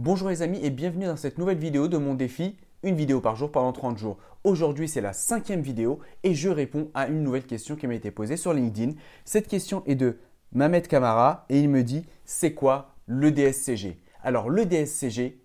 Bonjour les amis et bienvenue dans cette nouvelle vidéo de mon défi, une vidéo par jour pendant 30 jours. Aujourd'hui c'est la cinquième vidéo et je réponds à une nouvelle question qui m'a été posée sur LinkedIn. Cette question est de Mamed Kamara et il me dit c'est quoi le DSCG Alors le DSCG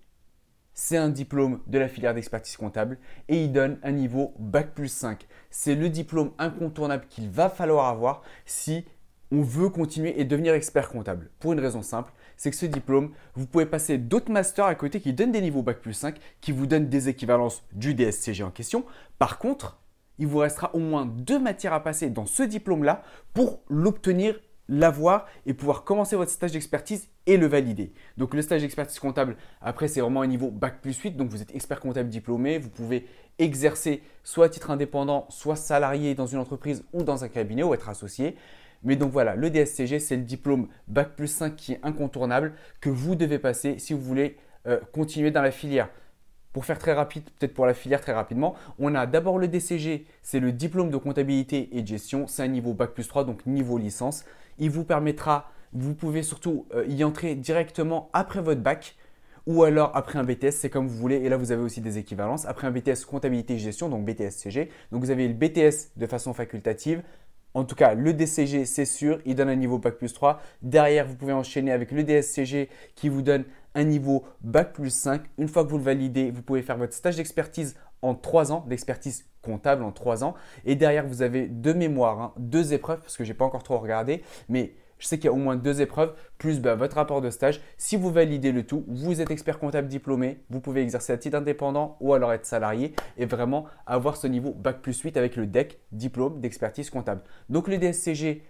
c'est un diplôme de la filière d'expertise comptable et il donne un niveau Bac plus 5. C'est le diplôme incontournable qu'il va falloir avoir si on veut continuer et devenir expert comptable. Pour une raison simple, c'est que ce diplôme, vous pouvez passer d'autres masters à côté qui donnent des niveaux Bac plus 5, qui vous donnent des équivalences du DSCG en question. Par contre, il vous restera au moins deux matières à passer dans ce diplôme-là pour l'obtenir, l'avoir et pouvoir commencer votre stage d'expertise et le valider. Donc le stage d'expertise comptable, après c'est vraiment un niveau Bac plus 8, donc vous êtes expert comptable diplômé, vous pouvez exercer soit à titre indépendant, soit salarié dans une entreprise ou dans un cabinet ou être associé. Mais donc voilà, le DSCG, c'est le diplôme Bac plus 5 qui est incontournable que vous devez passer si vous voulez euh, continuer dans la filière. Pour faire très rapide, peut-être pour la filière très rapidement, on a d'abord le DCG, c'est le diplôme de comptabilité et de gestion, c'est un niveau Bac plus 3, donc niveau licence. Il vous permettra, vous pouvez surtout euh, y entrer directement après votre bac ou alors après un BTS, c'est comme vous voulez. Et là, vous avez aussi des équivalences. Après un BTS comptabilité gestion, donc BTS-CG. Donc vous avez le BTS de façon facultative, en tout cas, le DCG, c'est sûr, il donne un niveau Bac plus 3. Derrière, vous pouvez enchaîner avec le DSCG qui vous donne un niveau Bac plus 5. Une fois que vous le validez, vous pouvez faire votre stage d'expertise en 3 ans, d'expertise comptable en 3 ans. Et derrière, vous avez deux mémoires, hein, deux épreuves, parce que je n'ai pas encore trop regardé, mais je sais qu'il y a au moins deux épreuves, plus bah, votre rapport de stage. Si vous validez le tout, vous êtes expert comptable diplômé, vous pouvez exercer à titre indépendant ou alors être salarié et vraiment avoir ce niveau Bac plus 8 avec le DEC, diplôme d'expertise comptable. Donc le DSCG,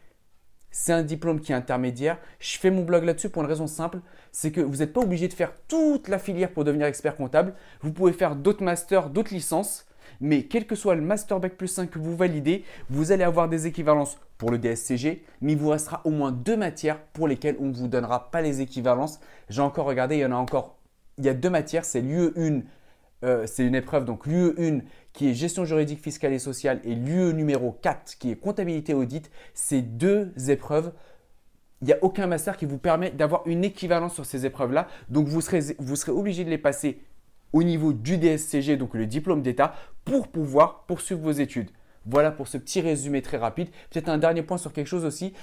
c'est un diplôme qui est intermédiaire. Je fais mon blog là-dessus pour une raison simple, c'est que vous n'êtes pas obligé de faire toute la filière pour devenir expert comptable. Vous pouvez faire d'autres masters, d'autres licences mais quel que soit le Master Bac plus 5 que vous validez, vous allez avoir des équivalences pour le DSCG, mais il vous restera au moins deux matières pour lesquelles on ne vous donnera pas les équivalences. J'ai encore regardé, il y en a encore, il y a deux matières, c'est l'UE 1, euh, c'est une épreuve, donc l'UE 1 qui est gestion juridique, fiscale et sociale et l'UE numéro 4 qui est comptabilité audit. Ces deux épreuves il n'y a aucun master qui vous permet d'avoir une équivalence sur ces épreuves-là. Donc vous serez, vous serez obligé de les passer au niveau du DSCG, donc le diplôme d'État, pour pouvoir poursuivre vos études. Voilà pour ce petit résumé très rapide. Peut-être un dernier point sur quelque chose aussi.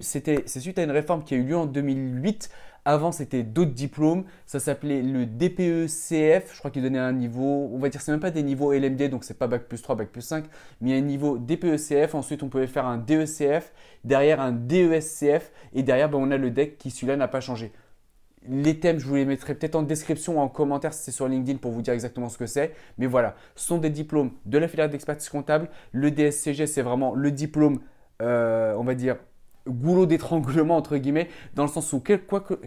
C'était, c'est suite à une réforme qui a eu lieu en 2008. Avant, c'était d'autres diplômes. Ça s'appelait le DPE-CF. Je crois qu'il donnait un niveau, on va dire, c'est même pas des niveaux LMD, donc c'est pas Bac plus 3, Bac plus 5, mais un niveau DPE-CF. Ensuite, on pouvait faire un DECF, derrière un DESCF, et derrière, ben, on a le DEC qui, celui-là, n'a pas changé. Les thèmes, je vous les mettrai peut-être en description ou en commentaire si c'est sur LinkedIn pour vous dire exactement ce que c'est. Mais voilà, ce sont des diplômes de la filière d'expertise comptable. Le DSCG, c'est vraiment le diplôme, euh, on va dire, goulot d'étranglement, entre guillemets, dans le sens où quel,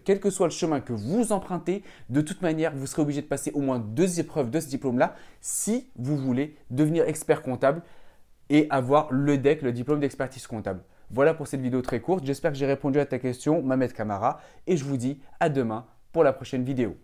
quel, que soit le chemin que vous empruntez, de toute manière, vous serez obligé de passer au moins deux épreuves de ce diplôme-là si vous voulez devenir expert comptable et avoir le DEC, le diplôme d'expertise comptable. Voilà pour cette vidéo très courte. J'espère que j'ai répondu à ta question, Mamed Kamara, et je vous dis à demain pour la prochaine vidéo.